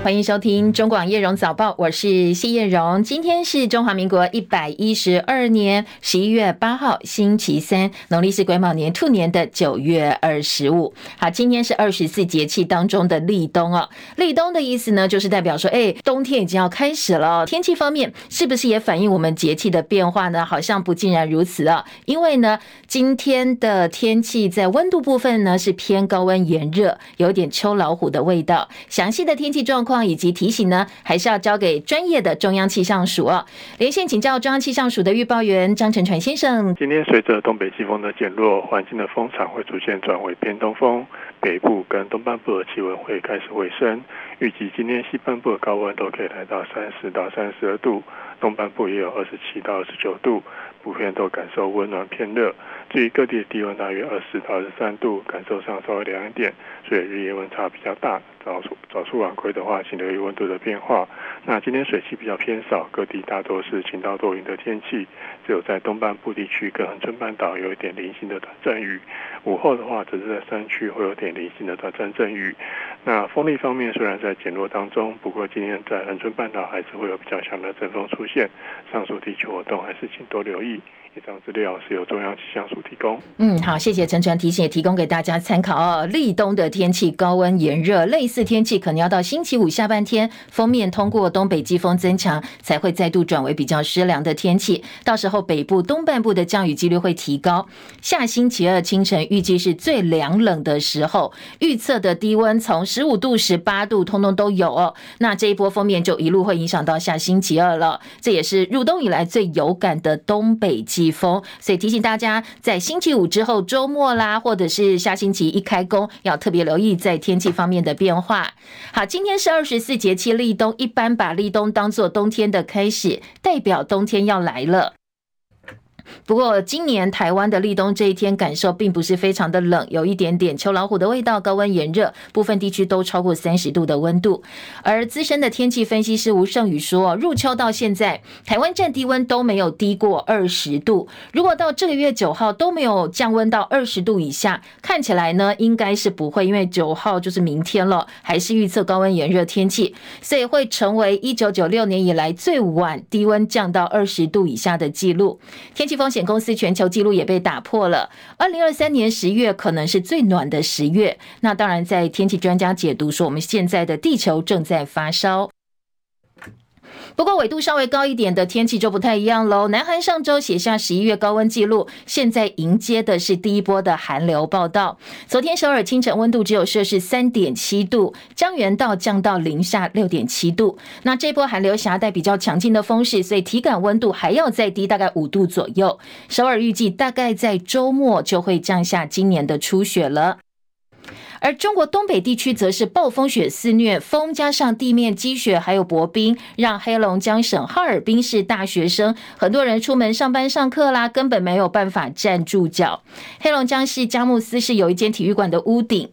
欢迎收听中广叶荣早报，我是谢叶荣。今天是中华民国一百一十二年十一月八号，星期三，农历是癸卯年兔年的九月二十五。好，今天是二十四节气当中的立冬哦。立冬的意思呢，就是代表说，哎，冬天已经要开始了。天气方面，是不是也反映我们节气的变化呢？好像不尽然如此啊。因为呢，今天的天气在温度部分呢是偏高温炎热，有点秋老虎的味道。详细的天气状况。况以及提醒呢，还是要交给专业的中央气象署哦。连线请教中央气象署的预报员张成传先生。今天随着东北季风的减弱，环境的风场会逐渐转为偏东风，北部跟东半部的气温会开始回升。预计今天西半部的高温都可以来到三十到三十二度，东半部也有二十七到二十九度，普遍都感受温暖偏热。至于各地的低温大约二十到二十三度，感受上稍微凉一点，对日夜温差比较大。早出早出晚归的话，请留意温度的变化。那今天水汽比较偏少，各地大多是晴到多云的天气，只有在东半部地区跟恒春半岛有一点零星的短暂雨。午后的话，只是在山区会有点零星的短暂阵雨。那风力方面虽然在减弱当中，不过今天在恒春半岛还是会有比较强的阵风出现。上述地区活动还是请多留意。以上资料是由中央气象署提供。嗯，好，谢谢陈传提醒，也提供给大家参考哦。立冬的天气高温炎热，类似天气可能要到星期五下半天，封面通过东北季风增强，才会再度转为比较湿凉的天气。到时候北部东半部的降雨几率会提高。下星期二清晨预计是最凉冷的时候，预测的低温从十五度、十八度，通通都有哦。那这一波封面就一路会影响到下星期二了。这也是入冬以来最有感的东北季。风，所以提醒大家，在星期五之后周末啦，或者是下星期一开工，要特别留意在天气方面的变化。好，今天是二十四节气立冬，一般把立冬当做冬天的开始，代表冬天要来了。不过，今年台湾的立冬这一天感受并不是非常的冷，有一点点秋老虎的味道，高温炎热，部分地区都超过三十度的温度。而资深的天气分析师吴胜宇说，入秋到现在，台湾站低温都没有低过二十度。如果到这个月九号都没有降温到二十度以下，看起来呢，应该是不会，因为九号就是明天了，还是预测高温炎热天气，所以会成为一九九六年以来最晚低温降到二十度以下的记录。天气风险公司全球纪录也被打破了。二零二三年十月可能是最暖的十月。那当然，在天气专家解读说，我们现在的地球正在发烧。不过纬度稍微高一点的天气就不太一样喽。南韩上周写下十一月高温纪录，现在迎接的是第一波的寒流报道。昨天首尔清晨温度只有摄氏三点七度，江原道降到零下六点七度。那这波寒流夹带比较强劲的风势，所以体感温度还要再低大概五度左右。首尔预计大概在周末就会降下今年的初雪了。而中国东北地区则是暴风雪肆虐，风加上地面积雪还有薄冰，让黑龙江省哈尔滨市大学生很多人出门上班上课啦，根本没有办法站住脚。黑龙江市佳木斯市有一间体育馆的屋顶。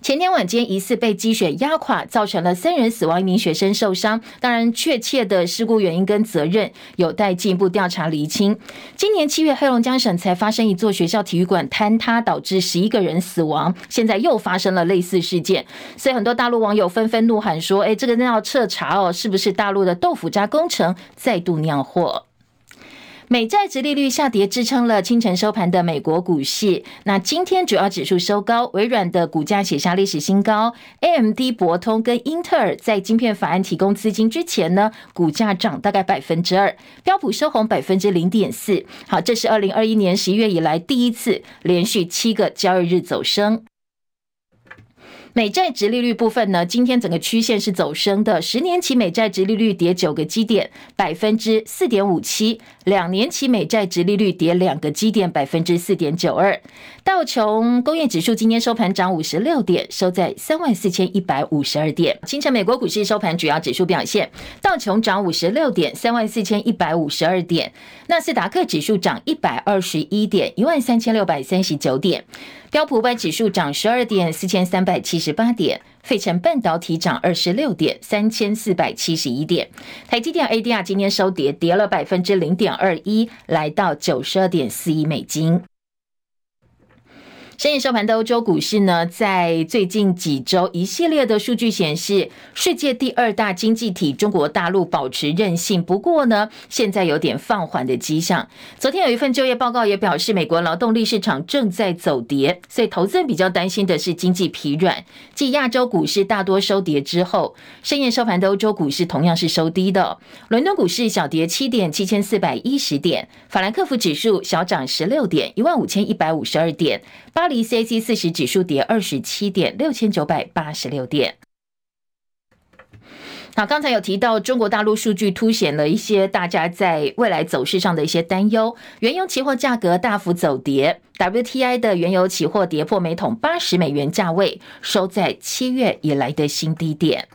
前天晚间疑似被积雪压垮，造成了三人死亡，一名学生受伤。当然，确切的事故原因跟责任有待进一步调查厘清。今年七月，黑龙江省才发生一座学校体育馆坍塌，导致十一个人死亡。现在又发生了类似事件，所以很多大陆网友纷纷怒喊说：“哎，这个真要彻查哦，是不是大陆的豆腐渣工程再度酿祸？”美债殖利率下跌，支撑了清晨收盘的美国股市。那今天主要指数收高，微软的股价写下历史新高。AMD、博通跟英特尔在晶片法案提供资金之前呢，股价涨大概百分之二。标普收红百分之零点四。好，这是二零二一年十一月以来第一次连续七个交易日走升。美债殖利率部分呢，今天整个曲线是走升的。十年期美债殖利率跌九个基点，百分之四点五七；两年期美债殖利率跌两个基点，百分之四点九二。道琼工业指数今天收盘涨五十六点，收在三万四千一百五十二点。清晨美国股市收盘主要指数表现：道琼涨五十六点，三万四千一百五十二点；纳斯达克指数涨一百二十一点，一万三千六百三十九点。标普五百指数涨十二点，四千三百七十八点；费城半导体涨二十六点，三千四百七十一点。台积电 ADR 今天收跌，跌了百分之零点二一，来到九十二点四亿美金。深夜收盘的欧洲股市呢，在最近几周一系列的数据显示，世界第二大经济体中国大陆保持韧性，不过呢，现在有点放缓的迹象。昨天有一份就业报告也表示，美国劳动力市场正在走跌，所以投资人比较担心的是经济疲软。继亚洲股市大多收跌之后，深夜收盘的欧洲股市同样是收低的。伦敦股市小跌七点，七千四百一十点；法兰克福指数小涨十六点，一万五千一百五十二点。巴黎 CAC 四十指数跌二十七点，六千九百八十六点。好，刚才有提到中国大陆数据凸显了一些大家在未来走势上的一些担忧。原油期货价格大幅走跌，WTI 的原油期货跌破每桶八十美元价位，收在七月以来的新低点。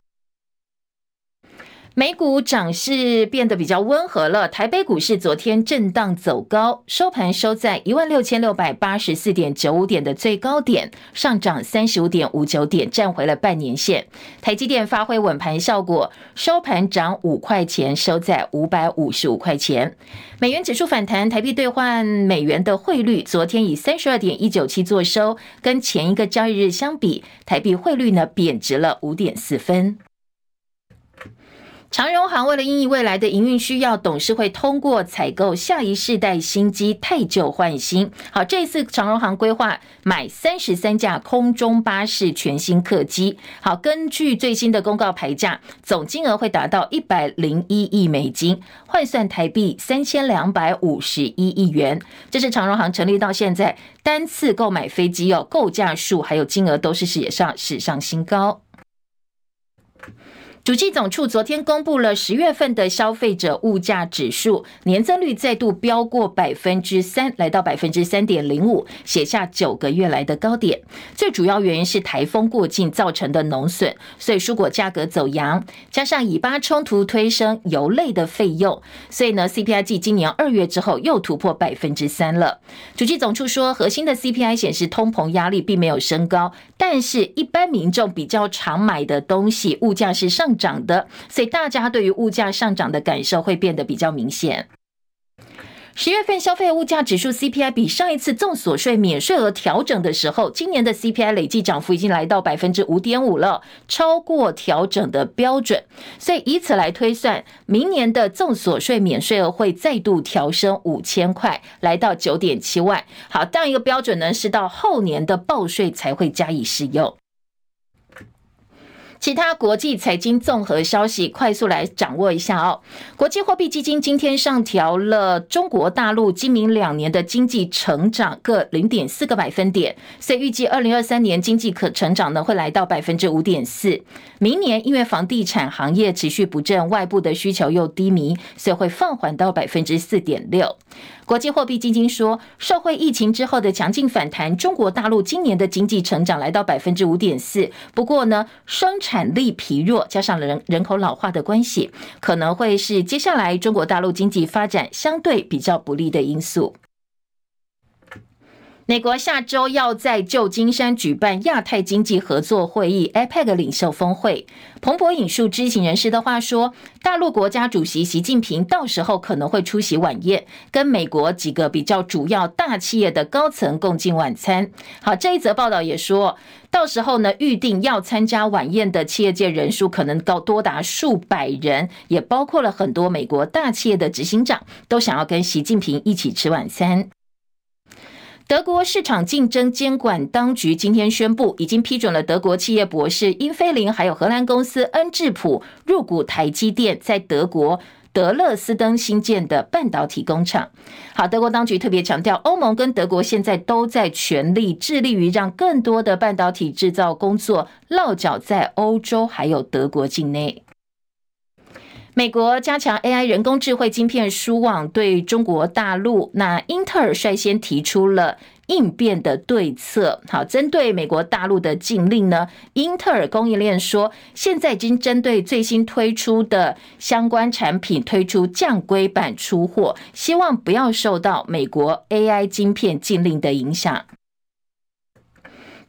美股涨势变得比较温和了。台北股市昨天震荡走高，收盘收在一万六千六百八十四点九五点的最高点，上涨三十五点五九点，站回了半年线。台积电发挥稳盘效果，收盘涨五块钱，收在五百五十五块钱。美元指数反弹，台币兑换美元的汇率昨天以三十二点一九七作收，跟前一个交易日相比，台币汇率呢贬值了五点四分。长荣航为了因应未来的营运需要，董事会通过采购下一世代新机，汰旧换新。好，这次长荣航规划买三十三架空中巴士全新客机。好，根据最新的公告牌价，总金额会达到一百零一亿美金，换算台币三千两百五十一亿元。这是长荣航成立到现在单次购买飞机哦，购价数还有金额都是史上史上新高。主计总处昨天公布了十月份的消费者物价指数年增率再度飙过百分之三，来到百分之三点零五，写下九个月来的高点。最主要原因是台风过境造成的农损，所以蔬果价格走扬，加上以巴冲突推升油类的费用，所以呢，CPI 继今年二月之后又突破百分之三了。主计总处说，核心的 CPI 显示通膨压力并没有升高，但是一般民众比较常买的东西物价是上涨的，所以大家对于物价上涨的感受会变得比较明显。十月份消费物价指数 CPI 比上一次综所税免税额调整的时候，今年的 CPI 累计涨幅已经来到百分之五点五了，超过调整的标准。所以以此来推算，明年的综所税免税额会再度调升五千块，来到九点七万。好，这样一个标准呢，是到后年的报税才会加以适用。其他国际财经综合消息，快速来掌握一下哦。国际货币基金今天上调了中国大陆今明两年的经济成长各零点四个百分点，所以预计二零二三年经济可成长呢会来到百分之五点四。明年因为房地产行业持续不振，外部的需求又低迷，所以会放缓到百分之四点六。国际货币基金说，受惠疫情之后的强劲反弹，中国大陆今年的经济成长来到百分之五点四。不过呢，生产产力疲弱，加上人人口老化的关系，可能会是接下来中国大陆经济发展相对比较不利的因素。美国下周要在旧金山举办亚太经济合作会议 （APEC） 领袖峰会。彭博引述知情人士的话说，大陆国家主席习近平到时候可能会出席晚宴，跟美国几个比较主要大企业的高层共进晚餐。好，这一则报道也说到时候呢，预定要参加晚宴的企业界人数可能高多达数百人，也包括了很多美国大企业的执行长，都想要跟习近平一起吃晚餐。德国市场竞争监管当局今天宣布，已经批准了德国企业博士英飞凌，还有荷兰公司恩智浦入股台积电，在德国德勒斯登新建的半导体工厂。好，德国当局特别强调，欧盟跟德国现在都在全力致力于让更多的半导体制造工作落脚在欧洲还有德国境内。美国加强 AI 人工智慧晶片输网对中国大陆，那英特尔率先提出了应变的对策。好，针对美国大陆的禁令呢，英特尔供应链说，现在已经针对最新推出的相关产品推出降规版出货，希望不要受到美国 AI 晶片禁令的影响。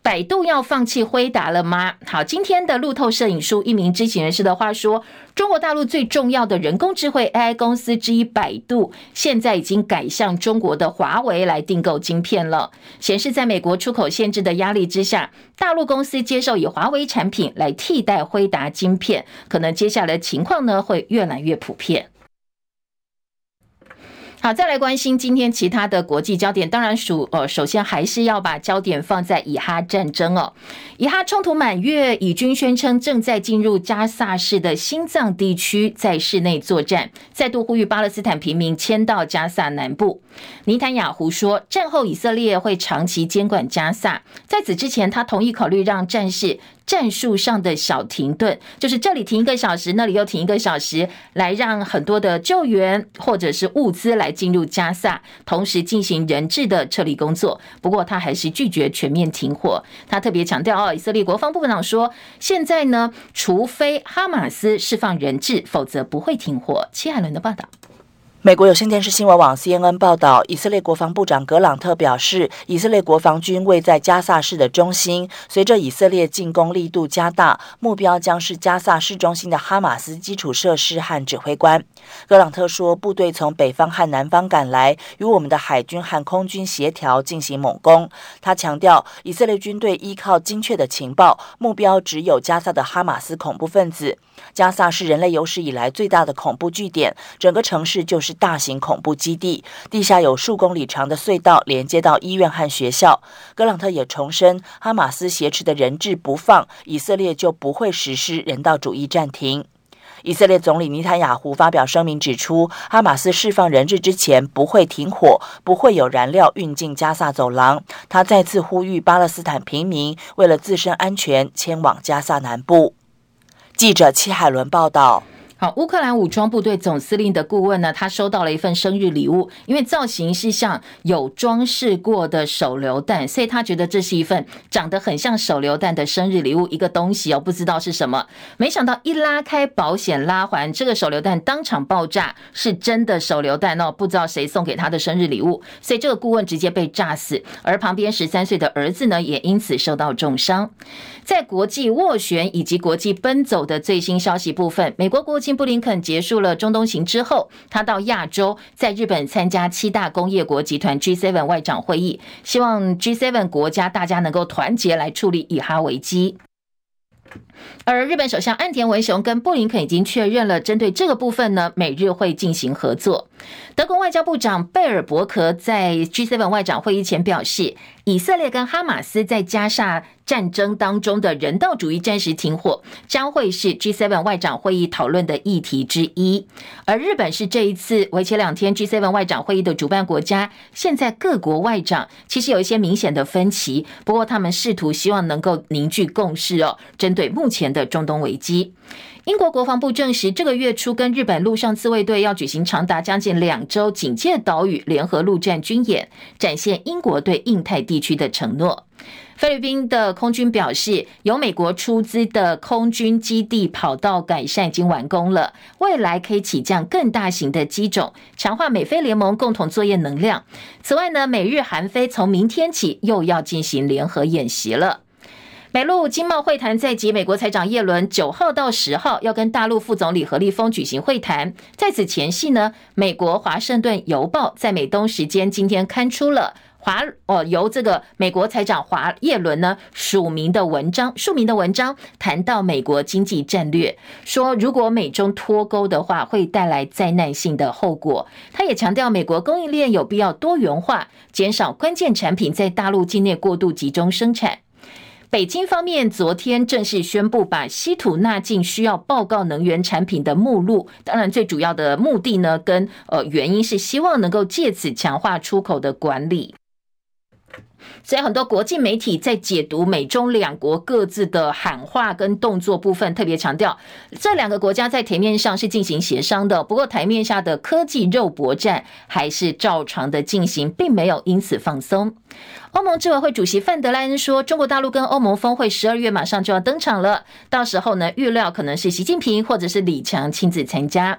百度要放弃辉达了吗？好，今天的路透摄影书一名知情人士的话说，中国大陆最重要的人工智慧 AI 公司之一百度，现在已经改向中国的华为来订购晶片了，显示在美国出口限制的压力之下，大陆公司接受以华为产品来替代辉达晶片，可能接下来情况呢会越来越普遍。好，再来关心今天其他的国际焦点。当然，属呃，首先还是要把焦点放在以哈战争哦。以哈冲突满月，以军宣称正在进入加萨市的心脏地区，在市内作战，再度呼吁巴勒斯坦平民迁到加萨南部。尼坦雅胡说，战后以色列会长期监管加萨。在此之前，他同意考虑让战事。战术上的小停顿，就是这里停一个小时，那里又停一个小时，来让很多的救援或者是物资来进入加萨，同时进行人质的撤离工作。不过他还是拒绝全面停火。他特别强调，哦，以色列国防部长说，现在呢，除非哈马斯释放人质，否则不会停火。齐海伦的报道。美国有线电视新闻网 CNN 报道，以色列国防部长格朗特表示，以色列国防军位在加萨市的中心。随着以色列进攻力度加大，目标将是加萨市中心的哈马斯基础设施和指挥官。格朗特说，部队从北方和南方赶来，与我们的海军和空军协调进行猛攻。他强调，以色列军队依靠精确的情报，目标只有加萨的哈马斯恐怖分子。加萨是人类有史以来最大的恐怖据点，整个城市就是大型恐怖基地，地下有数公里长的隧道连接到医院和学校。格朗特也重申，哈马斯挟持的人质不放，以色列就不会实施人道主义暂停。以色列总理尼坦雅胡发表声明指出，哈马斯释放人质之前不会停火，不会有燃料运进加萨走廊。他再次呼吁巴勒斯坦平民为了自身安全迁往加萨南部。记者齐海伦报道。好，乌克兰武装部队总司令的顾问呢，他收到了一份生日礼物，因为造型是像有装饰过的手榴弹，所以他觉得这是一份长得很像手榴弹的生日礼物，一个东西哦，不知道是什么。没想到一拉开保险拉环，这个手榴弹当场爆炸，是真的手榴弹哦，不知道谁送给他的生日礼物，所以这个顾问直接被炸死，而旁边十三岁的儿子呢，也因此受到重伤。在国际斡旋以及国际奔走的最新消息部分，美国国际布林肯结束了中东行之后，他到亚洲，在日本参加七大工业国集团 G7 外长会议，希望 G7 国家大家能够团结来处理以哈危机。而日本首相岸田文雄跟布林肯已经确认了，针对这个部分呢，美日会进行合作。德国外交部长贝尔伯克在 G7 外长会议前表示，以色列跟哈马斯在加沙战争当中的人道主义暂时停火，将会是 G7 外长会议讨论的议题之一。而日本是这一次为期两天 G7 外长会议的主办国家，现在各国外长其实有一些明显的分歧，不过他们试图希望能够凝聚共识哦，针对目前的中东危机。英国国防部证实，这个月初跟日本陆上自卫队要举行长达将近两周警戒岛屿联合陆战军演，展现英国对印太地区的承诺。菲律宾的空军表示，由美国出资的空军基地跑道改善已经完工了，未来可以起降更大型的机种，强化美菲联盟共同作业能量。此外呢，美日韩菲从明天起又要进行联合演习了。美陆经贸会谈在即，美国财长耶伦九号到十号要跟大陆副总理何立峰举行会谈。在此前夕呢，美国华盛顿邮报在美东时间今天刊出了华哦由这个美国财长华叶伦呢署名的文章，署名的文章谈到美国经济战略，说如果美中脱钩的话，会带来灾难性的后果。他也强调，美国供应链有必要多元化，减少关键产品在大陆境内过度集中生产。北京方面昨天正式宣布，把稀土纳进需要报告能源产品的目录。当然，最主要的目的呢，跟呃原因是希望能够借此强化出口的管理。所以，很多国际媒体在解读美中两国各自的喊话跟动作部分，特别强调这两个国家在台面上是进行协商的。不过，台面下的科技肉搏战还是照常的进行，并没有因此放松。欧盟执委会主席范德莱恩说：“中国大陆跟欧盟峰会十二月马上就要登场了，到时候呢，预料可能是习近平或者是李强亲自参加。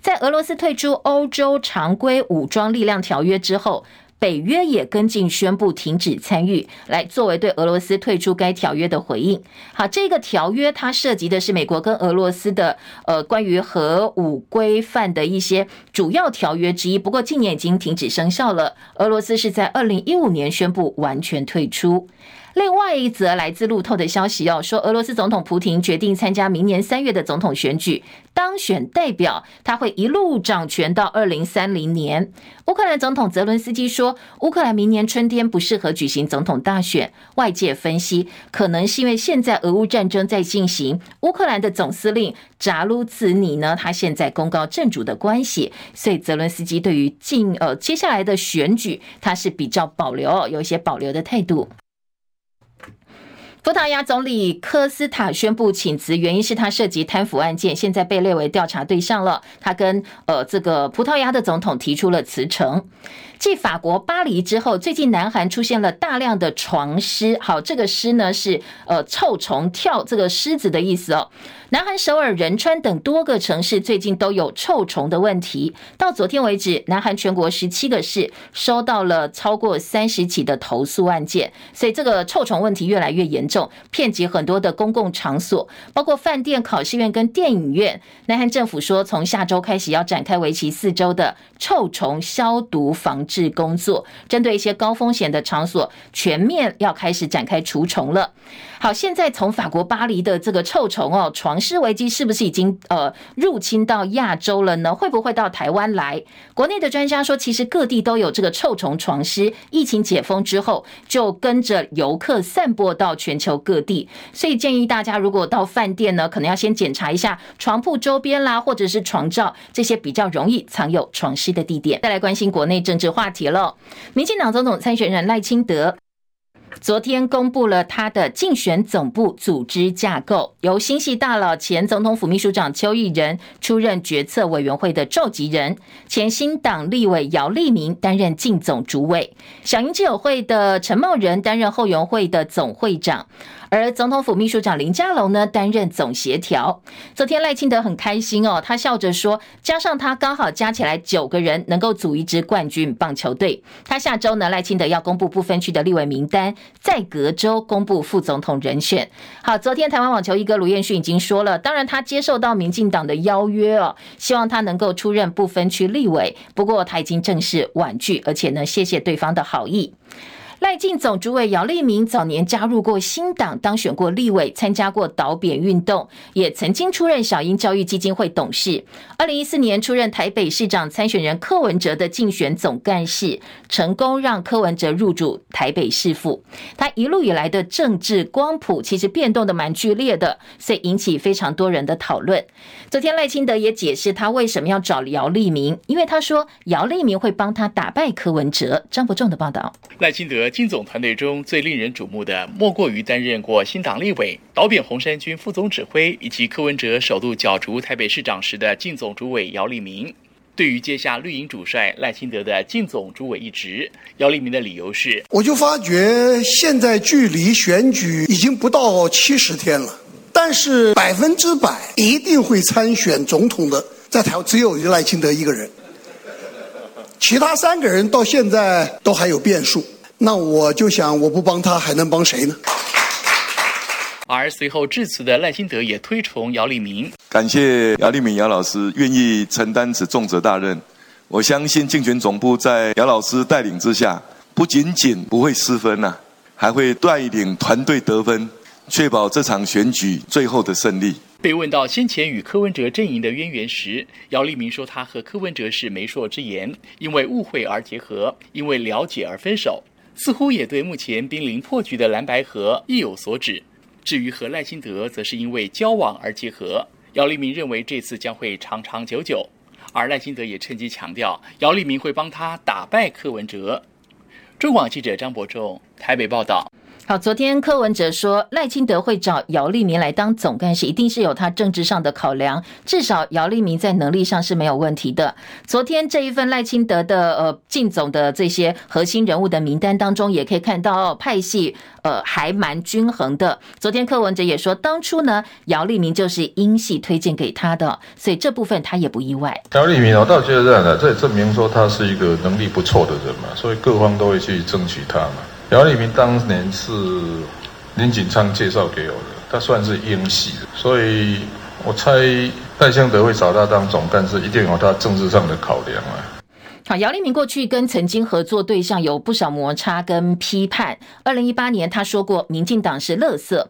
在俄罗斯退出欧洲常规武装力量条约之后。”北约也跟进宣布停止参与，来作为对俄罗斯退出该条约的回应。好，这个条约它涉及的是美国跟俄罗斯的呃关于核武规范的一些主要条约之一，不过近年已经停止生效了。俄罗斯是在二零一五年宣布完全退出。另外一则来自路透的消息哦，说俄罗斯总统普亭决定参加明年三月的总统选举，当选代表他会一路掌权到二零三零年。乌克兰总统泽伦斯基说，乌克兰明年春天不适合举行总统大选。外界分析，可能是因为现在俄乌战争在进行，乌克兰的总司令扎卢茨尼呢，他现在功高震主的关系，所以泽伦斯基对于近呃接下来的选举，他是比较保留，有一些保留的态度。葡萄牙总理科斯塔宣布请辞，原因是他涉及贪腐案件，现在被列为调查对象了。他跟呃这个葡萄牙的总统提出了辞呈。继法国巴黎之后，最近南韩出现了大量的床虱。好，这个虱呢是呃臭虫跳这个虱子的意思哦。南韩首尔、仁川等多个城市最近都有臭虫的问题。到昨天为止，南韩全国十七个市收到了超过三十起的投诉案件，所以这个臭虫问题越来越严重，遍及很多的公共场所，包括饭店、考试院跟电影院。南韩政府说，从下周开始要展开为期四周的臭虫消毒防治。是工作，针对一些高风险的场所，全面要开始展开除虫了。好，现在从法国巴黎的这个臭虫哦，床虱危机是不是已经呃入侵到亚洲了呢？会不会到台湾来？国内的专家说，其实各地都有这个臭虫床虱，疫情解封之后就跟着游客散播到全球各地，所以建议大家如果到饭店呢，可能要先检查一下床铺周边啦，或者是床罩这些比较容易藏有床虱的地点。再来关心国内政治话题了，民进党总统参选人赖清德。昨天公布了他的竞选总部组织架构，由新系大佬前总统府秘书长邱毅仁出任决策委员会的召集人，前新党立委姚立明担任竞总主委，小英之友会的陈茂仁担任后援会的总会长。而总统府秘书长林佳龙呢，担任总协调。昨天赖清德很开心哦，他笑着说，加上他刚好加起来九个人，能够组一支冠军棒球队。他下周呢，赖清德要公布不分区的立委名单，在隔周公布副总统人选。好，昨天台湾网球一哥卢彦勋已经说了，当然他接受到民进党的邀约哦，希望他能够出任不分区立委。不过他已经正式婉拒，而且呢，谢谢对方的好意。赖竞总主委姚立明早年加入过新党，当选过立委，参加过导扁运动，也曾经出任小英教育基金会董事。二零一四年出任台北市长参选人柯文哲的竞选总干事，成功让柯文哲入主台北市府。他一路以来的政治光谱其实变动的蛮剧烈的，所以引起非常多人的讨论。昨天赖清德也解释他为什么要找姚立明，因为他说姚立明会帮他打败柯文哲。张伯仲的报道，赖清德。竞总团队中最令人瞩目的，莫过于担任过新党立委、导扁红衫军副总指挥，以及柯文哲首度角逐台北市长时的竞总主委姚立明。对于接下绿营主帅赖清德的靳总主委一职，姚立明的理由是：我就发觉现在距离选举已经不到七十天了，但是百分之百一定会参选总统的，在台湾只有赖清德一个人，其他三个人到现在都还有变数。那我就想，我不帮他还能帮谁呢？而随后致辞的赖清德也推崇姚立明，感谢姚立明姚老师愿意承担此重责大任。我相信竞选总部在姚老师带领之下，不仅仅不会失分呐、啊，还会带领团队得分，确保这场选举最后的胜利。被问到先前与柯文哲阵营的渊源时，姚立明说他和柯文哲是媒妁之言，因为误会而结合，因为了解而分手。似乎也对目前濒临破局的蓝白河意有所指。至于和赖清德，则是因为交往而结合。姚立明认为这次将会长长久久，而赖清德也趁机强调，姚立明会帮他打败柯文哲。中广记者张伯仲台北报道。好，昨天柯文哲说赖清德会找姚立明来当总干事，一定是有他政治上的考量。至少姚立明在能力上是没有问题的。昨天这一份赖清德的呃进总的这些核心人物的名单当中，也可以看到、派系呃还蛮均衡的。昨天柯文哲也说，当初呢姚立明就是英系推荐给他的，所以这部分他也不意外。姚立明，我倒觉得这样的，这也证明说他是一个能力不错的人嘛，所以各方都会去争取他嘛。姚立明当年是林锦昌介绍给我的，他算是英系的，所以我猜戴相德会找他当总干事，一定有他政治上的考量啊。好，姚立明过去跟曾经合作对象有不少摩擦跟批判。二零一八年他说过，民进党是垃圾。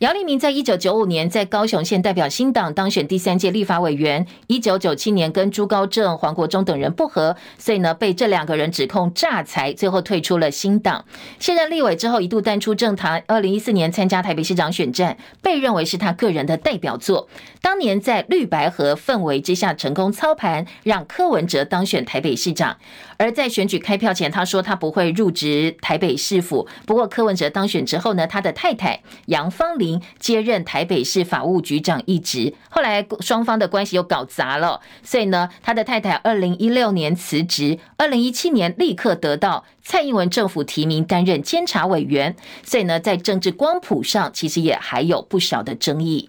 姚立明在一九九五年在高雄县代表新党当选第三届立法委员。一九九七年跟朱高正、黄国忠等人不合，所以呢被这两个人指控诈财，最后退出了新党。卸任立委之后一度淡出政坛。二零一四年参加台北市长选战，被认为是他个人的代表作。当年在绿白河氛围之下成功操盘，让柯文哲当选台北市长。而在选举开票前，他说他不会入职台北市府。不过柯文哲当选之后呢，他的太太杨芳玲接任台北市法务局长一职。后来双方的关系又搞砸了，所以呢，他的太太二零一六年辞职，二零一七年立刻得到蔡英文政府提名担任监察委员。所以呢，在政治光谱上，其实也还有不少的争议。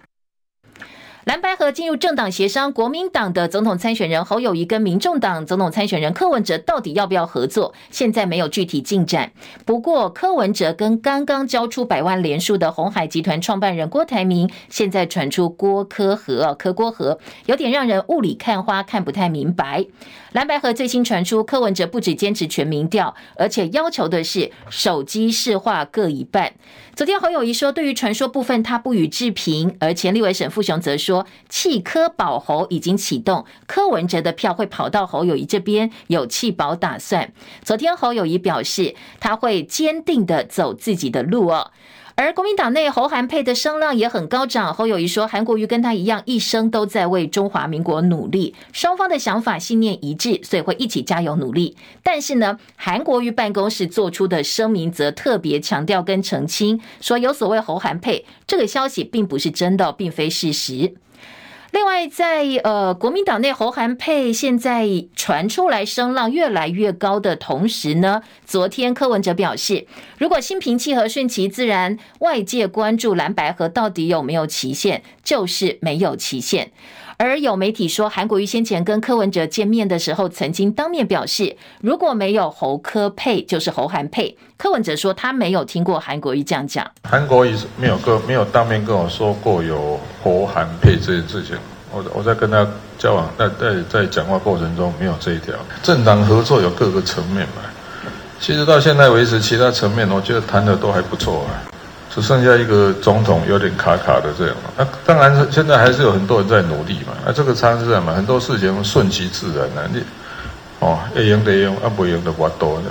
蓝白河进入政党协商，国民党的总统参选人侯友谊跟民众党总统参选人柯文哲到底要不要合作？现在没有具体进展。不过，柯文哲跟刚刚交出百万连署的鸿海集团创办人郭台铭，现在传出郭柯和、柯郭和，有点让人雾里看花，看不太明白。蓝白河最新传出，柯文哲不止坚持全民调，而且要求的是手机市话各一半。昨天侯友宜说，对于传说部分他不予置评，而前立委沈富雄则说，弃柯保侯已经启动，柯文哲的票会跑到侯友宜这边，有弃保打算。昨天侯友宜表示，他会坚定的走自己的路哦。而国民党内侯韩佩的声浪也很高涨。侯友谊说，韩国瑜跟他一样，一生都在为中华民国努力，双方的想法信念一致，所以会一起加油努力。但是呢，韩国瑜办公室做出的声明则特别强调跟澄清，说有所谓侯韩佩这个消息并不是真的，并非事实。另外在，在呃国民党内侯韩佩现在传出来声浪越来越高的同时呢，昨天柯文哲表示，如果心平气和、顺其自然，外界关注蓝白河到底有没有期限，就是没有期限。而有媒体说，韩国瑜先前跟柯文哲见面的时候，曾经当面表示，如果没有侯科配，就是侯韩配。柯文哲说他没有听过韩国瑜这样讲。韩国瑜没有跟没有当面跟我说过有侯韩配这件事情。我我在跟他交往，在在在讲话过程中没有这一条。政党合作有各个层面嘛。其实到现在为止，其他层面我觉得谈的都还不错啊。只剩下一个总统有点卡卡的这样嘛，那当然是现在还是有很多人在努力嘛。那这个参事长嘛，很多事情顺其自然啊。你哦，要赢得赢，啊不赢的活多的，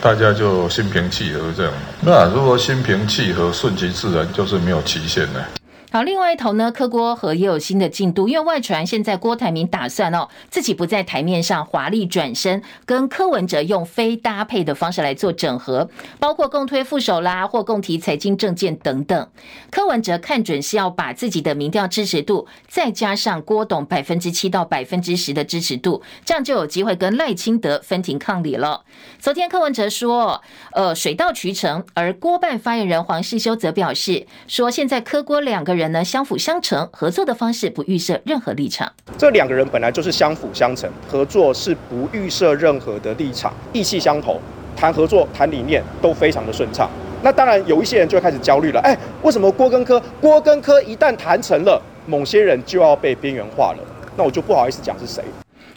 大家就心平气和这样。那如果心平气和、顺其自然，就是没有期限的。好，另外一头呢，柯郭和也有新的进度，因为外传现在郭台铭打算哦，自己不在台面上华丽转身，跟柯文哲用非搭配的方式来做整合，包括共推副手啦，或共提财经政见等等。柯文哲看准是要把自己的民调支持度再加上郭董百分之七到百分之十的支持度，这样就有机会跟赖清德分庭抗礼了。昨天柯文哲说，呃，水到渠成，而郭办发言人黄世修则表示说，现在柯郭两个人。人呢，相辅相成，合作的方式不预设任何立场。这两个人本来就是相辅相成，合作是不预设任何的立场，意气相投，谈合作、谈理念都非常的顺畅。那当然有一些人就会开始焦虑了，哎，为什么郭根科？郭根科一旦谈成了，某些人就要被边缘化了。那我就不好意思讲是谁。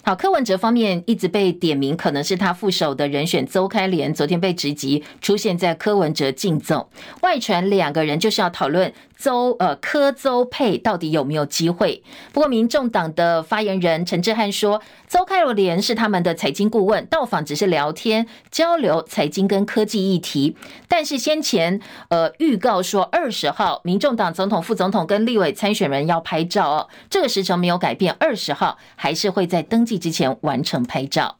好，柯文哲方面一直被点名，可能是他副手的人选邹开莲，昨天被直击出现在柯文哲竞走，外传两个人就是要讨论。邹呃柯邹佩到底有没有机会？不过，民众党的发言人陈志汉说，邹开罗莲是他们的财经顾问，到访只是聊天交流财经跟科技议题。但是先前呃预告说二十号民众党总统、副总统跟立委参选人要拍照哦，这个时程没有改变，二十号还是会在登记之前完成拍照。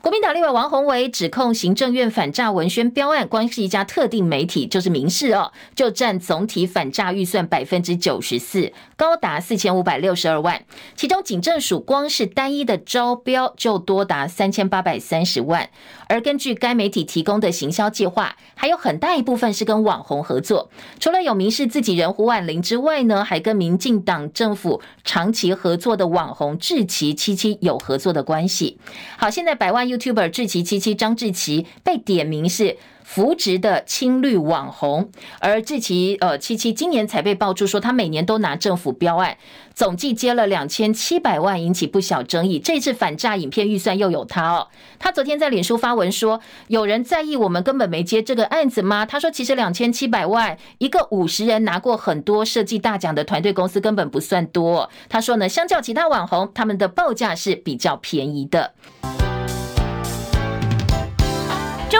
国民党立委王宏伟指控行政院反诈文宣标案，光是一家特定媒体就是民视哦，就占总体反诈预算百分之九十四，高达四千五百六十二万。其中警政署光是单一的招标就多达三千八百三十万。而根据该媒体提供的行销计划，还有很大一部分是跟网红合作。除了有明示自己人胡婉玲之外呢，还跟民进党政府长期合作的网红志奇七七有合作的关系。好，现在百万 YouTuber 志奇七七张志奇被点名是扶植的青绿网红，而这期呃七七今年才被爆出说他每年都拿政府标案，总计接了两千七百万，引起不小争议。这次反诈影片预算又有他哦，他昨天在脸书发文说，有人在意我们根本没接这个案子吗？他说其实两千七百万，一个五十人拿过很多设计大奖的团队公司根本不算多。他说呢，相较其他网红，他们的报价是比较便宜的。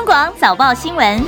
广早报新闻，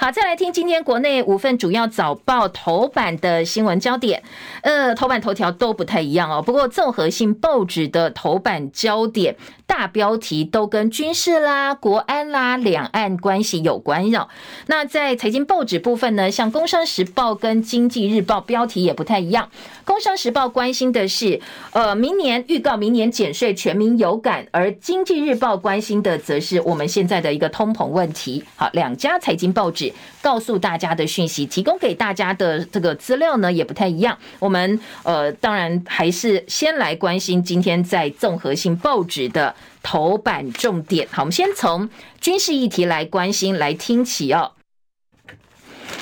好，再来听今天国内五份主要早报头版的新闻焦点，呃，头版头条都不太一样哦。不过综合性报纸的头版焦点。大标题都跟军事啦、国安啦、两岸关系有关哟。那在财经报纸部分呢，像《工商时报》跟《经济日报》标题也不太一样。《工商时报》关心的是，呃，明年预告明年减税全民有感，而《经济日报》关心的则是我们现在的一个通膨问题。好，两家财经报纸告诉大家的讯息，提供给大家的这个资料呢也不太一样。我们呃，当然还是先来关心今天在综合性报纸的。头版重点，好，我们先从军事议题来关心，来听起哦。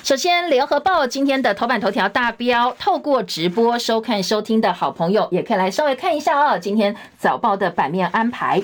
首先，联合报今天的头版头条大标，透过直播收看收听的好朋友，也可以来稍微看一下哦。今天早报的版面安排，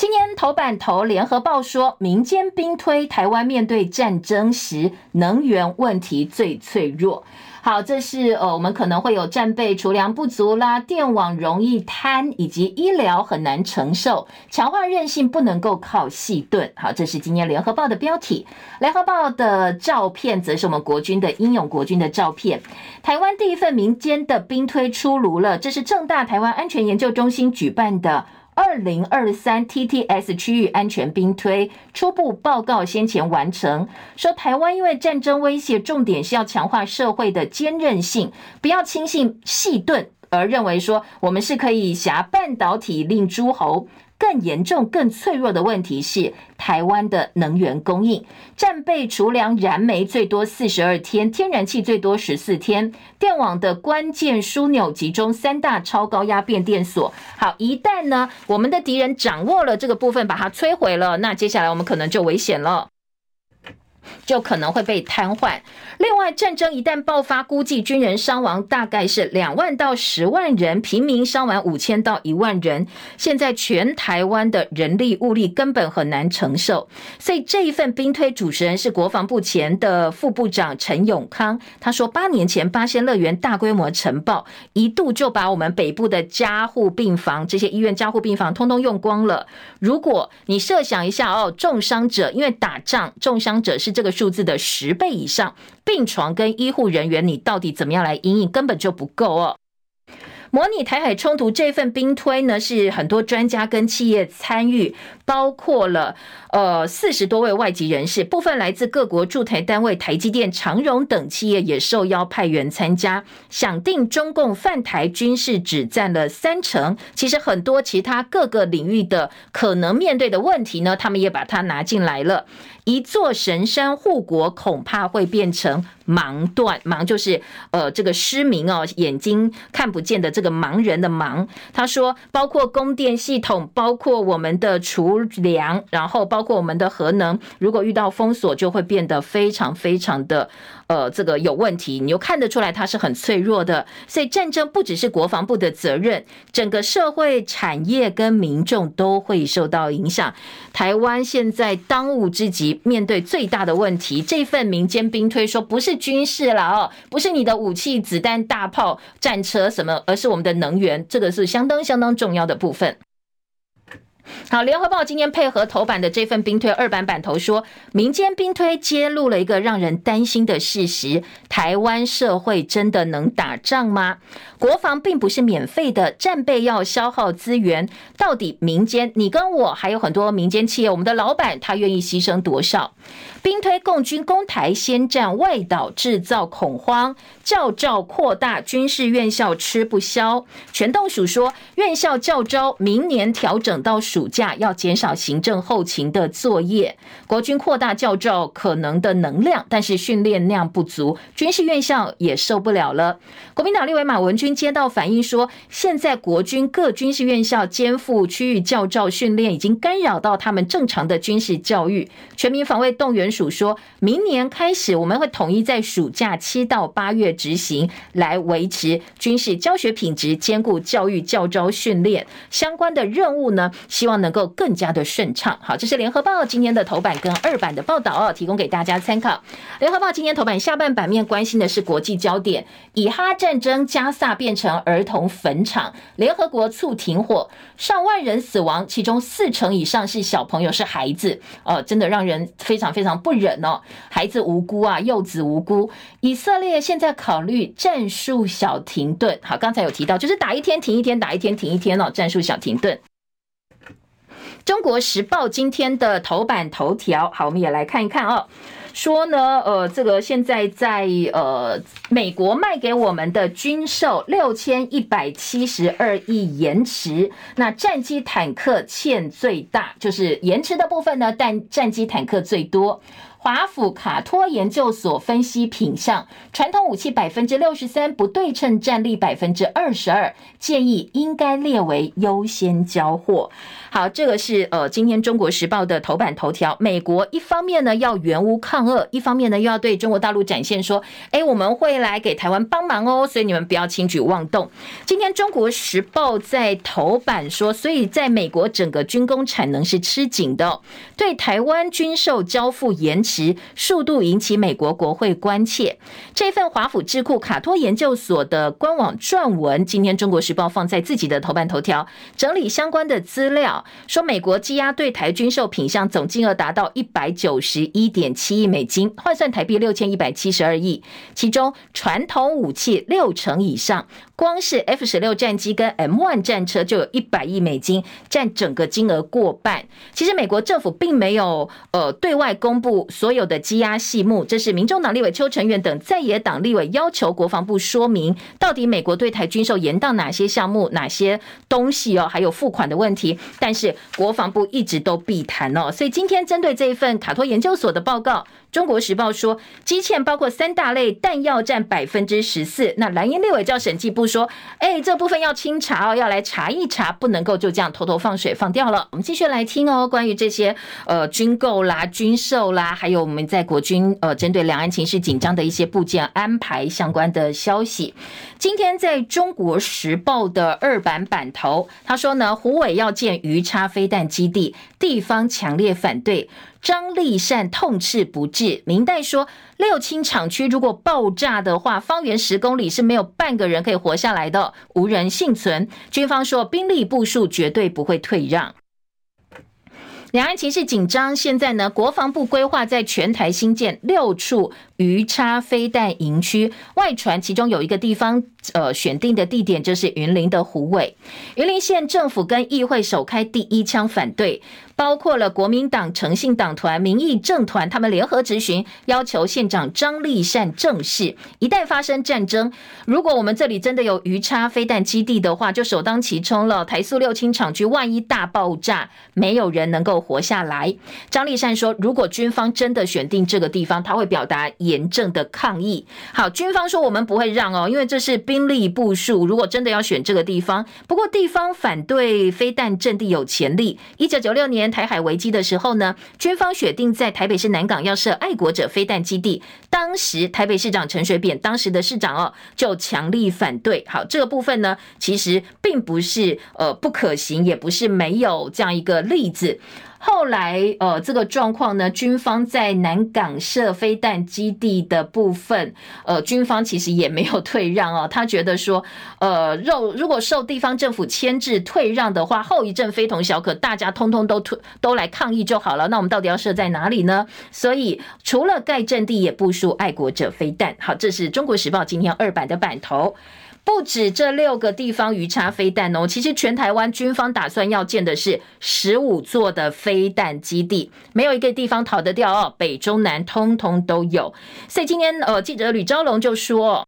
今天头版头，联合报说，民间兵推台湾面对战争时，能源问题最脆弱。好，这是呃，我们可能会有战备储粮不足啦，电网容易瘫，以及医疗很难承受，强化韧性不能够靠细盾。好，这是今天联合报的标题。联合报的照片则是我们国军的英勇国军的照片。台湾第一份民间的兵推出炉了，这是正大台湾安全研究中心举办的。二零二三 TTS 区域安全兵推初步报告先前完成，说台湾因为战争威胁，重点是要强化社会的坚韧性，不要轻信细盾，而认为说我们是可以挟半导体令诸侯。更严重、更脆弱的问题是台湾的能源供应，战备储粮燃煤最多四十二天，天然气最多十四天，电网的关键枢纽集中三大超高压变电所。好，一旦呢，我们的敌人掌握了这个部分，把它摧毁了，那接下来我们可能就危险了。就可能会被瘫痪。另外，战争一旦爆发，估计军人伤亡大概是两万到十万人，平民伤亡五千到一万人。现在全台湾的人力物力根本很难承受，所以这一份兵推主持人是国防部前的副部长陈永康。他说，八年前八仙乐园大规模尘爆，一度就把我们北部的加护病房这些医院加护病房通通用光了。如果你设想一下哦，重伤者因为打仗，重伤者是这个数字的十倍以上，病床跟医护人员，你到底怎么样来因应，根本就不够哦。模拟台海冲突这份兵推呢，是很多专家跟企业参与，包括了呃四十多位外籍人士，部分来自各国驻台单位，台积电、长荣等企业也受邀派员参加。想定中共犯台军事只占了三成，其实很多其他各个领域的可能面对的问题呢，他们也把它拿进来了。一座神山护国，恐怕会变成盲断。盲就是呃这个失明哦，眼睛看不见的这个盲人的盲。他说，包括供电系统，包括我们的储粮，然后包括我们的核能，如果遇到封锁，就会变得非常非常的。呃，这个有问题，你又看得出来它是很脆弱的，所以战争不只是国防部的责任，整个社会、产业跟民众都会受到影响。台湾现在当务之急，面对最大的问题，这份民间兵推说不是军事了哦，不是你的武器、子弹、大炮、战车什么，而是我们的能源，这个是相当相当重要的部分。好，联合报今天配合头版的这份兵推二版版头说，民间兵推揭露了一个让人担心的事实：台湾社会真的能打仗吗？国防并不是免费的，战备要消耗资源。到底民间，你跟我还有很多民间企业，我们的老板他愿意牺牲多少？兵推共军攻台先占外岛，制造恐慌，教召扩大军事院校吃不消。全动署说，院校教召明年调整到暑假，要减少行政后勤的作业。国军扩大教召可能的能量，但是训练量不足，军事院校也受不了了。国民党立委马文君接到反映说，现在国军各军事院校肩负区域教招训练，已经干扰到他们正常的军事教育。全民防卫动员署说，明年开始我们会统一在暑假七到八月执行，来维持军事教学品质，兼顾教育教招训练相关的任务呢，希望能够更加的顺畅。好，这是联合报今天的头版跟二版的报道哦，提供给大家参考。联合报今天头版下半版面关心的是国际焦点，以哈战争加萨变成儿童坟场，联合国促停火，上万人死亡，其中四成以上是小朋友，是孩子，哦，真的让人非常非常。不忍哦，孩子无辜啊，幼子无辜。以色列现在考虑战术小停顿。好，刚才有提到，就是打一天停一天，打一天停一天哦，战术小停顿。中国时报今天的头版头条，好，我们也来看一看哦。说呢，呃，这个现在在呃美国卖给我们的军售六千一百七十二亿延迟，那战机坦克欠最大，就是延迟的部分呢，但战机坦克最多。华府卡托研究所分析品相，传统武器百分之六十三，不对称战力百分之二十二，建议应该列为优先交货。好，这个是呃今天中国时报的头版头条。美国一方面呢要援乌抗俄，一方面呢又要对中国大陆展现说，哎，我们会来给台湾帮忙哦，所以你们不要轻举妄动。今天中国时报在头版说，所以在美国整个军工产能是吃紧的，对台湾军售交付延迟。时速度引起美国国会关切。这份华府智库卡托研究所的官网撰文，今天《中国时报》放在自己的头版头条，整理相关的资料，说美国积压对台军售品项总金额达到一百九十一点七亿美金，换算台币六千一百七十二亿，其中传统武器六成以上。光是 F 十六战机跟 M one 战车就有一百亿美金，占整个金额过半。其实美国政府并没有呃对外公布所有的积压细目，这是民众党立委邱成远等在野党立委要求国防部说明，到底美国对台军售延宕哪些项目、哪些东西哦，还有付款的问题。但是国防部一直都避谈哦，所以今天针对这一份卡托研究所的报告。中国时报说，基欠包括三大类弹药占百分之十四。那蓝营立委叫审计部说，哎，这部分要清查哦，要来查一查，不能够就这样偷偷放水放掉了。我们继续来听哦，关于这些呃军购啦、军售啦，还有我们在国军呃针对两岸情势紧张的一些部件安排相关的消息。今天在中国时报的二版版头，他说呢，虎尾要建鱼叉飞弹基地，地方强烈反对。张立善痛斥不是，明代说六轻厂区如果爆炸的话，方圆十公里是没有半个人可以活下来的，无人幸存。军方说兵力部署绝对不会退让。两岸情势紧张，现在呢，国防部规划在全台新建六处鱼叉飞弹营区，外传其中有一个地方，呃，选定的地点就是云林的虎尾。云林县政府跟议会首开第一枪反对。包括了国民党、诚信党团、民意政团，他们联合质询，要求县长张立善正视。一旦发生战争，如果我们这里真的有鱼叉飞弹基地的话，就首当其冲了。台塑六轻厂区万一大爆炸，没有人能够活下来。张立善说，如果军方真的选定这个地方，他会表达严正的抗议。好，军方说我们不会让哦，因为这是兵力部署。如果真的要选这个地方，不过地方反对飞弹阵地有潜力。一九九六年。台海危机的时候呢，军方选定在台北市南港要设爱国者飞弹基地，当时台北市长陈水扁当时的市长哦，就强力反对。好，这个部分呢，其实并不是呃不可行，也不是没有这样一个例子。后来呃这个状况呢，军方在南港设飞弹基地的部分，呃军方其实也没有退让哦，他觉得说呃肉如果受地方政府牵制退让的话，后遗症非同小可，大家通通都退都来抗议就好了。那我们到底要设在哪里呢？所以除了盖阵地，也部署爱国者飞弹。好，这是中国时报今天二版的版头。不止这六个地方鱼叉飞弹哦，其实全台湾军方打算要建的是十五座的飞弹基地，没有一个地方逃得掉哦，北中南通通都有。所以今天呃，记者吕昭龙就说。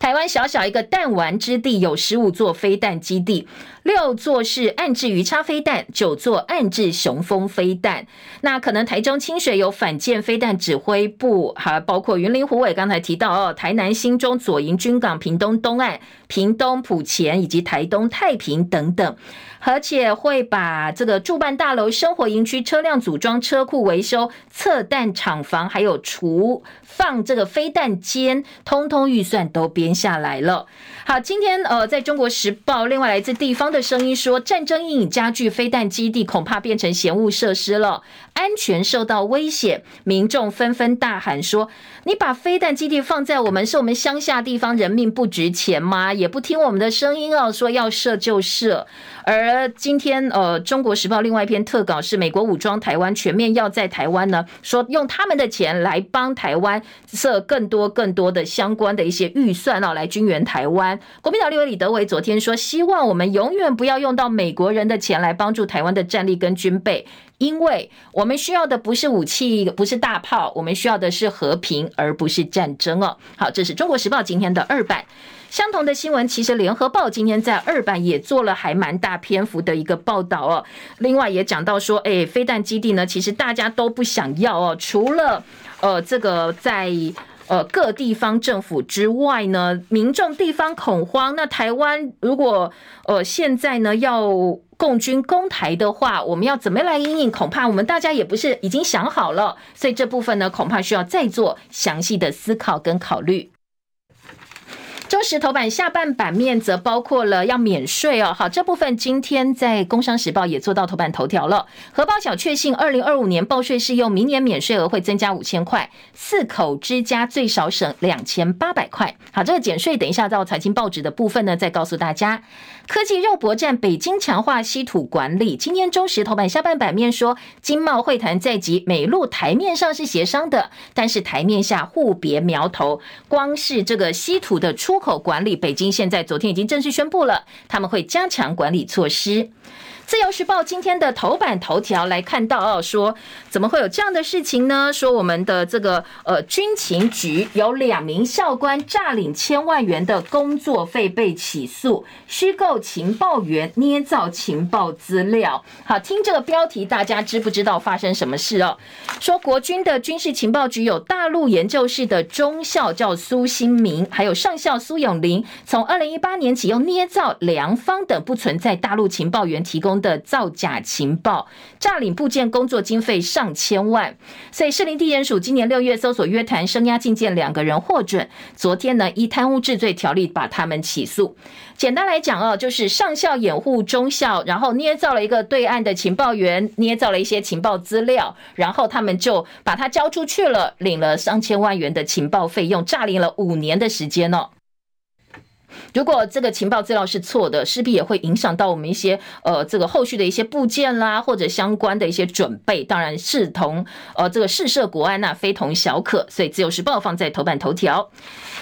台湾小小一个弹丸之地，有十五座飞弹基地，六座是暗置鱼叉飞弹，九座暗置雄风飞弹。那可能台中清水有反舰飞弹指挥部，还包括云林虎尾，刚才提到哦，台南新中左营军港、屏东东岸、屏东埔前以及台东太平等等。而且会把这个驻办大楼、生活营区、车辆组装、车库维修、测弹厂房，还有储放这个飞弹间，通通预算都编下来了。好，今天呃，在中国时报，另外来自地方的声音说，战争阴影加剧，飞弹基地恐怕变成嫌物设施了，安全受到威胁，民众纷纷大喊说：“你把飞弹基地放在我们是我们乡下地方，人命不值钱吗？也不听我们的声音哦，说要设就设。”而今天，呃，《中国时报》另外一篇特稿是美国武装台湾全面要在台湾呢，说用他们的钱来帮台湾设更多更多的相关的一些预算哦，来军援台湾。国民党立委李德伟昨天说，希望我们永远不要用到美国人的钱来帮助台湾的战力跟军备，因为我们需要的不是武器，不是大炮，我们需要的是和平，而不是战争哦。好，这是《中国时报》今天的二版。相同的新闻，其实联合报今天在二版也做了还蛮大篇幅的一个报道哦。另外也讲到说，哎，飞弹基地呢，其实大家都不想要哦。除了呃这个在呃各地方政府之外呢，民众地方恐慌。那台湾如果呃现在呢要共军攻台的话，我们要怎么来因应？恐怕我们大家也不是已经想好了。所以这部分呢，恐怕需要再做详细的思考跟考虑。中时头版下半版面则包括了要免税哦，好，这部分今天在工商时报也做到头版头条了。荷包小确幸，二零二五年报税适用，明年免税额会增加五千块，四口之家最少省两千八百块。好，这个减税等一下到财经报纸的部分呢，再告诉大家。科技肉搏战，北京强化稀土管理。今天中石头版下半版面说，经贸会谈在即，美陆台面上是协商的，但是台面下互别苗头。光是这个稀土的出口管理，北京现在昨天已经正式宣布了，他们会加强管理措施。自由时报今天的头版头条来看到哦，说怎么会有这样的事情呢？说我们的这个呃军情局有两名校官诈领千万元的工作费被起诉，虚构情报员捏造情报资料。好，听这个标题，大家知不知道发生什么事哦？说国军的军事情报局有大陆研究室的中校叫苏新明，还有上校苏永林，从二零一八年起用捏造良方等不存在大陆情报员提供的造假情报，诈领部件工作经费上千万，所以士林地检署今年六月搜索约谈声押禁见两个人获准，昨天呢依贪污治罪条例把他们起诉。简单来讲哦，就是上校掩护中校，然后捏造了一个对岸的情报员，捏造了一些情报资料，然后他们就把他交出去了，领了上千万元的情报费用，诈领了五年的时间哦。如果这个情报资料是错的，势必也会影响到我们一些呃这个后续的一些部件啦，或者相关的一些准备。当然，视同呃这个试射国安那非同小可。所以，《自由时报》放在头版头条。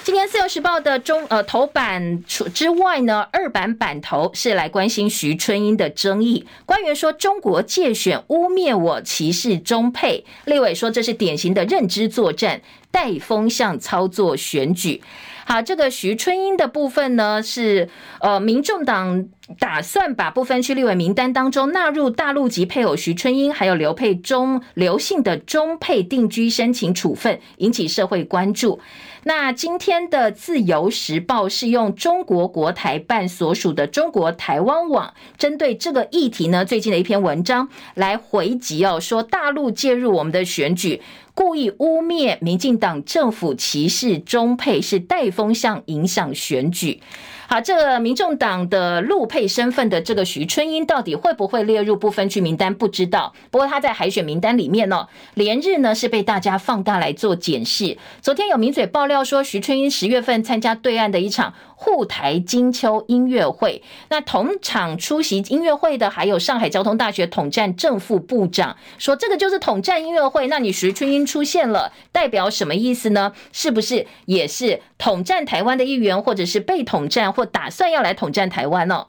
今天，《自由时报》的中呃头版除之外呢，二版版头是来关心徐春英的争议。官员说中国介选污蔑我歧视中配，立委说这是典型的认知作战，带风向操作选举。好，这个徐春英的部分呢，是呃，民众党打算把不分区立委名单当中纳入大陆籍配偶徐春英，还有刘佩中刘姓的中配定居申请处分，引起社会关注。那今天的自由时报是用中国国台办所属的中国台湾网，针对这个议题呢，最近的一篇文章来回击哦，说大陆介入我们的选举。故意污蔑民进党政府歧视中配，是带风向影响选举。好，这个民众党的陆配身份的这个徐春英，到底会不会列入不分区名单？不知道。不过他在海选名单里面呢，连日呢是被大家放大来做检视。昨天有名嘴爆料说，徐春英十月份参加对岸的一场沪台金秋音乐会，那同场出席音乐会的还有上海交通大学统战正副部长，说这个就是统战音乐会。那你徐春英出现了，代表什么意思呢？是不是也是统战台湾的一员，或者是被统战？或打算要来统战台湾呢？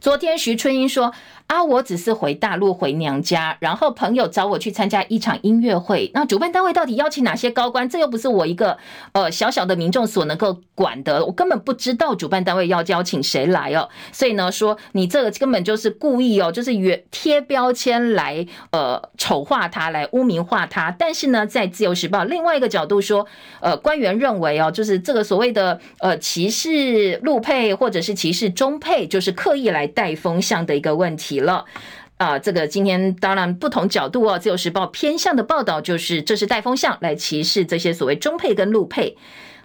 昨天徐春英说。啊，我只是回大陆回娘家，然后朋友找我去参加一场音乐会。那主办单位到底邀请哪些高官？这又不是我一个呃小小的民众所能够管的，我根本不知道主办单位要邀请谁来哦。所以呢，说你这个根本就是故意哦，就是贴标签来呃丑化他，来污名化他。但是呢，在自由时报另外一个角度说，呃，官员认为哦，就是这个所谓的呃歧视陆配或者是歧视中配，就是刻意来带风向的一个问题。了啊，这个今天当然不同角度哦，《自由时报》偏向的报道就是这是带风向来歧视这些所谓中配跟陆配。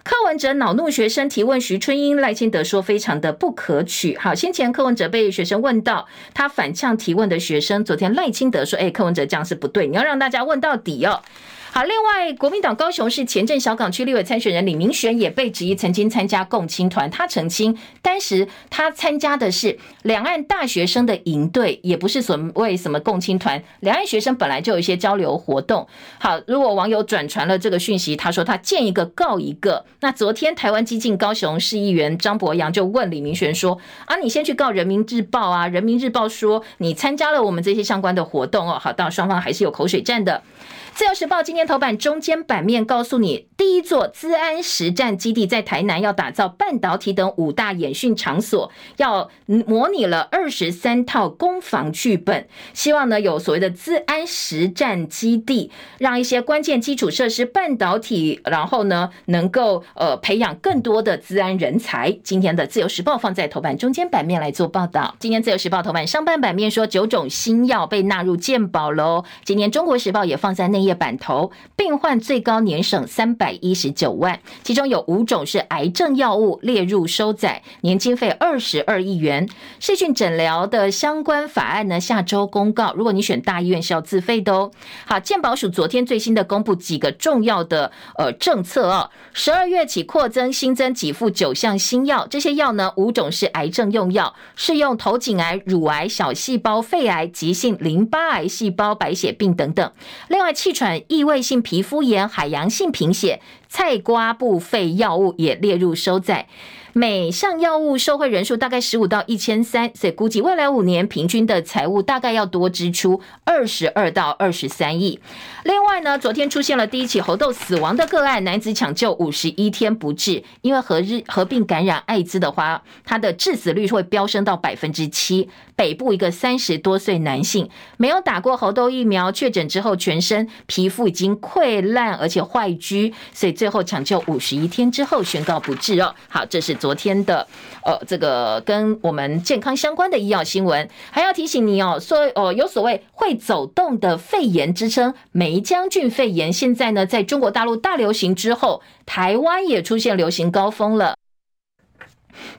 柯文哲恼怒学生提问徐春英，赖清德说非常的不可取。好，先前柯文哲被学生问到，他反呛提问的学生，昨天赖清德说，哎，柯文哲这样是不对，你要让大家问到底哦。好，另外，国民党高雄市前镇小港区立委参选人李明璇也被质疑曾经参加共青团，他澄清，当时他参加的是两岸大学生的营队，也不是所谓什么共青团。两岸学生本来就有一些交流活动。好，如果网友转传了这个讯息，他说他见一个告一个。那昨天台湾激进高雄市议员张博洋就问李明璇说：“啊，你先去告人民日报啊？人民日报说你参加了我们这些相关的活动哦。”好，到双方还是有口水战的。自由时报今天头版中间版面告诉你，第一座资安实战基地在台南要打造半导体等五大演训场所，要模拟了二十三套攻防剧本，希望呢有所谓的资安实战基地，让一些关键基础设施半导体，然后呢能够呃培养更多的资安人才。今天的自由时报放在头版中间版面来做报道。今天自由时报头版上半版面说九种新药被纳入健保喽。今天中国时报也放在内。业版头，病患最高年省三百一十九万，其中有五种是癌症药物列入收载，年经费二十二亿元。视讯诊疗的相关法案呢，下周公告。如果你选大医院是要自费的哦。好，健保署昨天最新的公布几个重要的呃政策哦，十二月起扩增新增给付九项新药，这些药呢五种是癌症用药，适用头颈癌、乳癌、小细胞肺癌、急性淋巴癌细胞白血病等等。另外气喘、异位性皮肤炎、海洋性贫血、菜瓜布肺药物也列入收载。每项药物受惠人数大概十五到一千三，所以估计未来五年平均的财务大概要多支出二十二到二十三亿。另外呢，昨天出现了第一起猴痘死亡的个案，男子抢救五十一天不治，因为合日合并感染艾滋的话，他的致死率会飙升到百分之七。北部一个三十多岁男性没有打过猴痘疫苗，确诊之后全身皮肤已经溃烂而且坏疽，所以最后抢救五十一天之后宣告不治哦。好，这是。昨天的呃，这个跟我们健康相关的医药新闻，还要提醒你哦，说哦，有所谓会走动的肺炎之称，梅浆菌肺炎，现在呢，在中国大陆大流行之后，台湾也出现流行高峰了。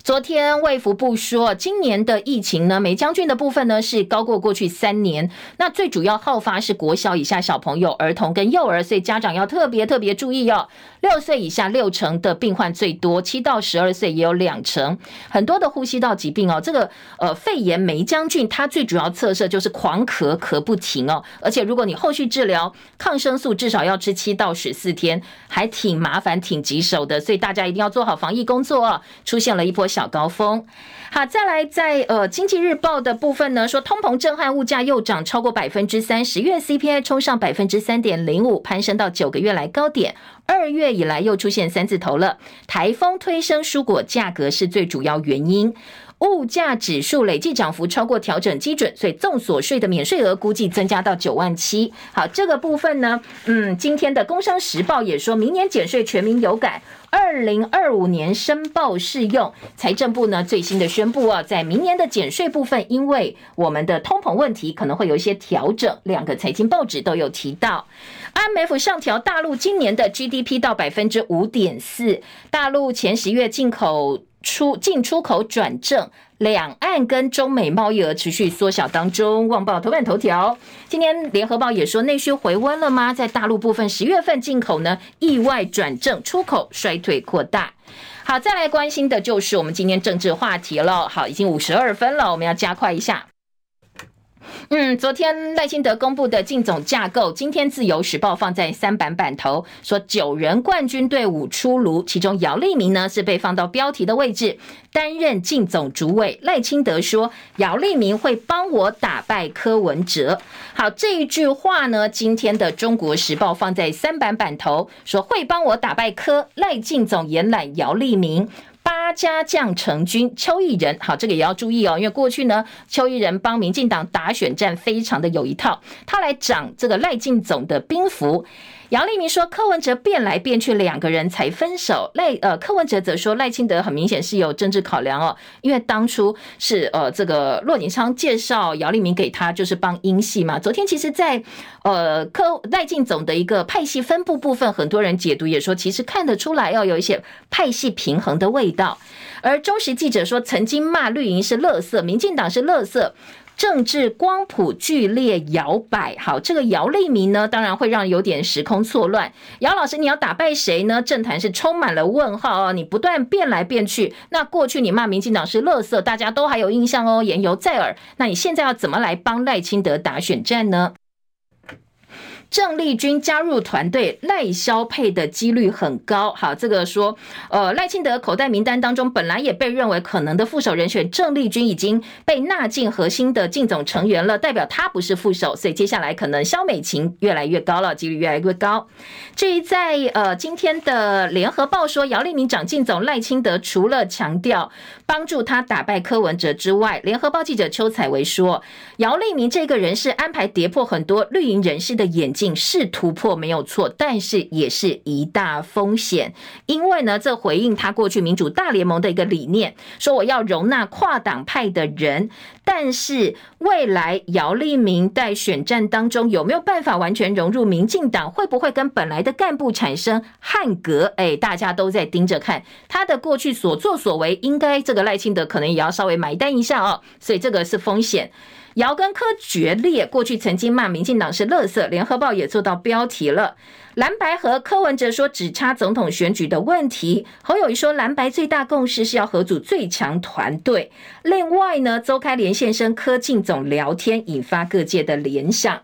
昨天卫福部说，今年的疫情呢，霉浆菌的部分呢是高过过去三年。那最主要好发是国小以下小朋友、儿童跟幼儿，所以家长要特别特别注意哦。六岁以下六成的病患最多，七到十二岁也有两成。很多的呼吸道疾病哦，这个呃肺炎霉浆菌，它最主要特色就是狂咳，咳不停哦。而且如果你后续治疗，抗生素至少要吃七到十四天，还挺麻烦、挺棘手的。所以大家一定要做好防疫工作哦。出现了一波小高峰，好，再来在呃经济日报的部分呢，说通膨震撼，物价又涨超过百分之三，十月 CPI 冲上百分之三点零五，攀升到九个月来高点，二月以来又出现三字头了。台风推升蔬果价格是最主要原因。物价指数累计涨幅超过调整基准，所以综所税的免税额估计增加到九万七。好，这个部分呢，嗯，今天的《工商时报》也说明年减税全民有感，二零二五年申报适用。财政部呢最新的宣布啊，在明年的减税部分，因为我们的通膨问题可能会有一些调整。两个财经报纸都有提到，IMF 上调大陆今年的 GDP 到百分之五点四，大陆前十月进口。出进出口转正，两岸跟中美贸易额持续缩小当中。旺报头版头条，今天联合报也说内需回温了吗？在大陆部分，十月份进口呢意外转正，出口衰退扩大。好，再来关心的就是我们今天政治话题了。好，已经五十二分了，我们要加快一下。嗯，昨天赖清德公布的竞总架构，今天自由时报放在三版版头，说九人冠军队伍出炉，其中姚立明呢是被放到标题的位置，担任竞总主委。赖清德说，姚立明会帮我打败柯文哲。好，这一句话呢，今天的中国时报放在三版版头，说会帮我打败柯赖竞总延揽姚立明。八家将成军，邱毅仁，好，这个也要注意哦，因为过去呢，邱毅仁帮民进党打选战非常的有一套，他来掌这个赖进总的兵符。姚立明说：“柯文哲变来变去，两个人才分手。赖呃，柯文哲则说赖清德很明显是有政治考量哦，因为当初是呃这个骆锦昌介绍姚立明给他，就是帮英系嘛。昨天其实在，呃柯赖竞总的一个派系分布部分，很多人解读也说，其实看得出来要有一些派系平衡的味道。而中时记者说，曾经骂绿营是垃圾，民进党是垃圾。”政治光谱剧烈摇摆，好，这个姚立明呢，当然会让有点时空错乱。姚老师，你要打败谁呢？政坛是充满了问号哦，你不断变来变去。那过去你骂民进党是垃圾，大家都还有印象哦，言犹在耳。那你现在要怎么来帮赖清德打选战呢？郑丽君加入团队，赖萧配的几率很高。好，这个说，呃，赖清德口袋名单当中本来也被认为可能的副手人选，郑丽君已经被纳进核心的竞总成员了，代表他不是副手，所以接下来可能萧美琴越来越高了，几率越来越高。至于在呃今天的联合报说，姚立明长进总，赖清德除了强调帮助他打败柯文哲之外，联合报记者邱采薇说，姚立明这个人是安排跌破很多绿营人士的眼睛。是突破没有错，但是也是一大风险，因为呢，这回应他过去民主大联盟的一个理念，说我要容纳跨党派的人，但是未来姚立明在选战当中有没有办法完全融入民进党，会不会跟本来的干部产生汉格？哎，大家都在盯着看他的过去所作所为，应该这个赖清德可能也要稍微埋单一下哦，所以这个是风险。姚跟柯决裂，过去曾经骂民进党是垃圾，联合报也做到标题了。蓝白和，柯文哲说只差总统选举的问题，侯友谊说蓝白最大共识是要合组最强团队。另外呢，周开连线生柯竞总聊天，引发各界的联想。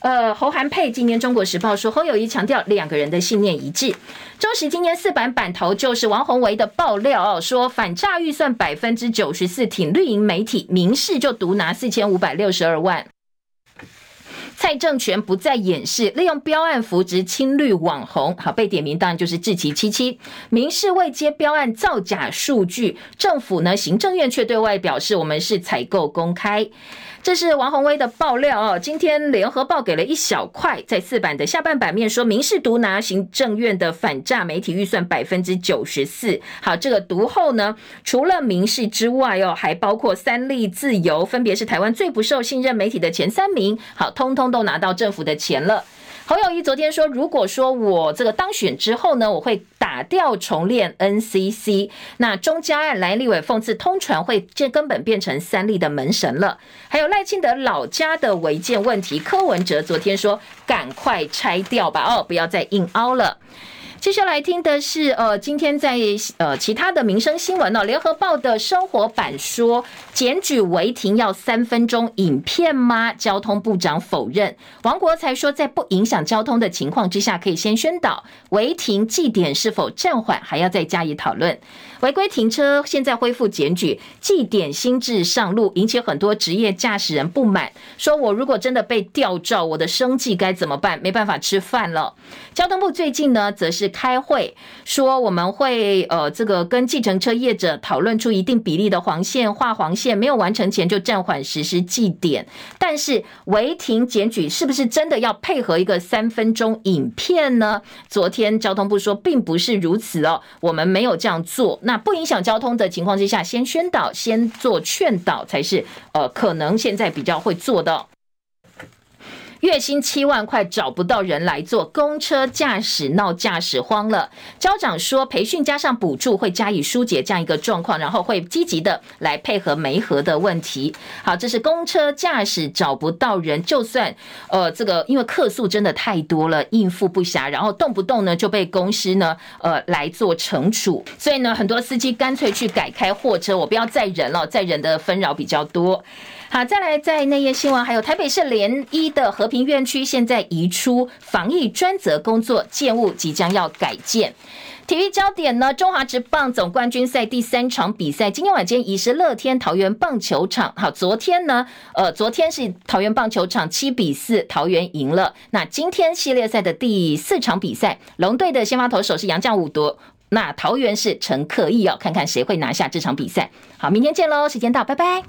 呃，侯韩配今年《中国时报》说，侯友宜强调两个人的信念一致。中时今年四版版头就是王鸿薇的爆料哦，说反诈预算百分之九十四挺绿营媒体，民视就独拿四千五百六十二万。蔡政权不再掩饰，利用标案扶植亲绿网红，好，被点名当然就是志祺七七。民视未接标案造假数据，政府呢，行政院却对外表示，我们是采购公开。这是王宏威的爆料哦。今天联合报给了一小块，在四版的下半版面说，民事独拿行政院的反诈媒体预算百分之九十四。好，这个独后呢，除了民事之外哦，还包括三立、自由，分别是台湾最不受信任媒体的前三名。好，通通都拿到政府的钱了。侯友谊昨天说，如果说我这个当选之后呢，我会打掉重练 NCC。那中嘉案来立委讽刺通传会，这根本变成三立的门神了。还有赖清德老家的违建问题，柯文哲昨天说，赶快拆掉吧，哦，不要再硬凹了。接下来听的是，呃，今天在呃其他的民生新闻呢，联合报的生活版说，检举违停要三分钟影片吗？交通部长否认。王国材说，在不影响交通的情况之下，可以先宣导违停记点是否暂缓，还要再加以讨论。违规停车现在恢复检举，记点新制上路，引起很多职业驾驶人不满。说我如果真的被吊照，我的生计该怎么办？没办法吃饭了。交通部最近呢，则是开会说，我们会呃这个跟计程车业者讨论出一定比例的黄线画黄线，没有完成前就暂缓实施记点。但是违停检举是不是真的要配合一个三分钟影片呢？昨天交通部说并不是如此哦，我们没有这样做。那不影响交通的情况之下，先宣导、先做劝导才是呃可能现在比较会做的。月薪七万块找不到人来做，公车驾驶闹驾驶荒了。交长说，培训加上补助会加以疏解这样一个状况，然后会积极的来配合媒合的问题。好，这是公车驾驶找不到人，就算呃这个因为客诉真的太多了，应付不暇，然后动不动呢就被公司呢呃来做惩处，所以呢很多司机干脆去改开货车，我不要再人了，再人的纷扰比较多。好，再来在内页新闻，还有台北市联一的和平院区现在移出防疫专责工作，建物即将要改建。体育焦点呢，中华职棒总冠军赛第三场比赛，今天晚间移师乐天桃园棒球场。好，昨天呢，呃，昨天是桃园棒球场七比四桃园赢了。那今天系列赛的第四场比赛，龙队的先发投手是杨将伍铎，那桃园是陈克义哦，看看谁会拿下这场比赛。好，明天见喽，时间到，拜拜。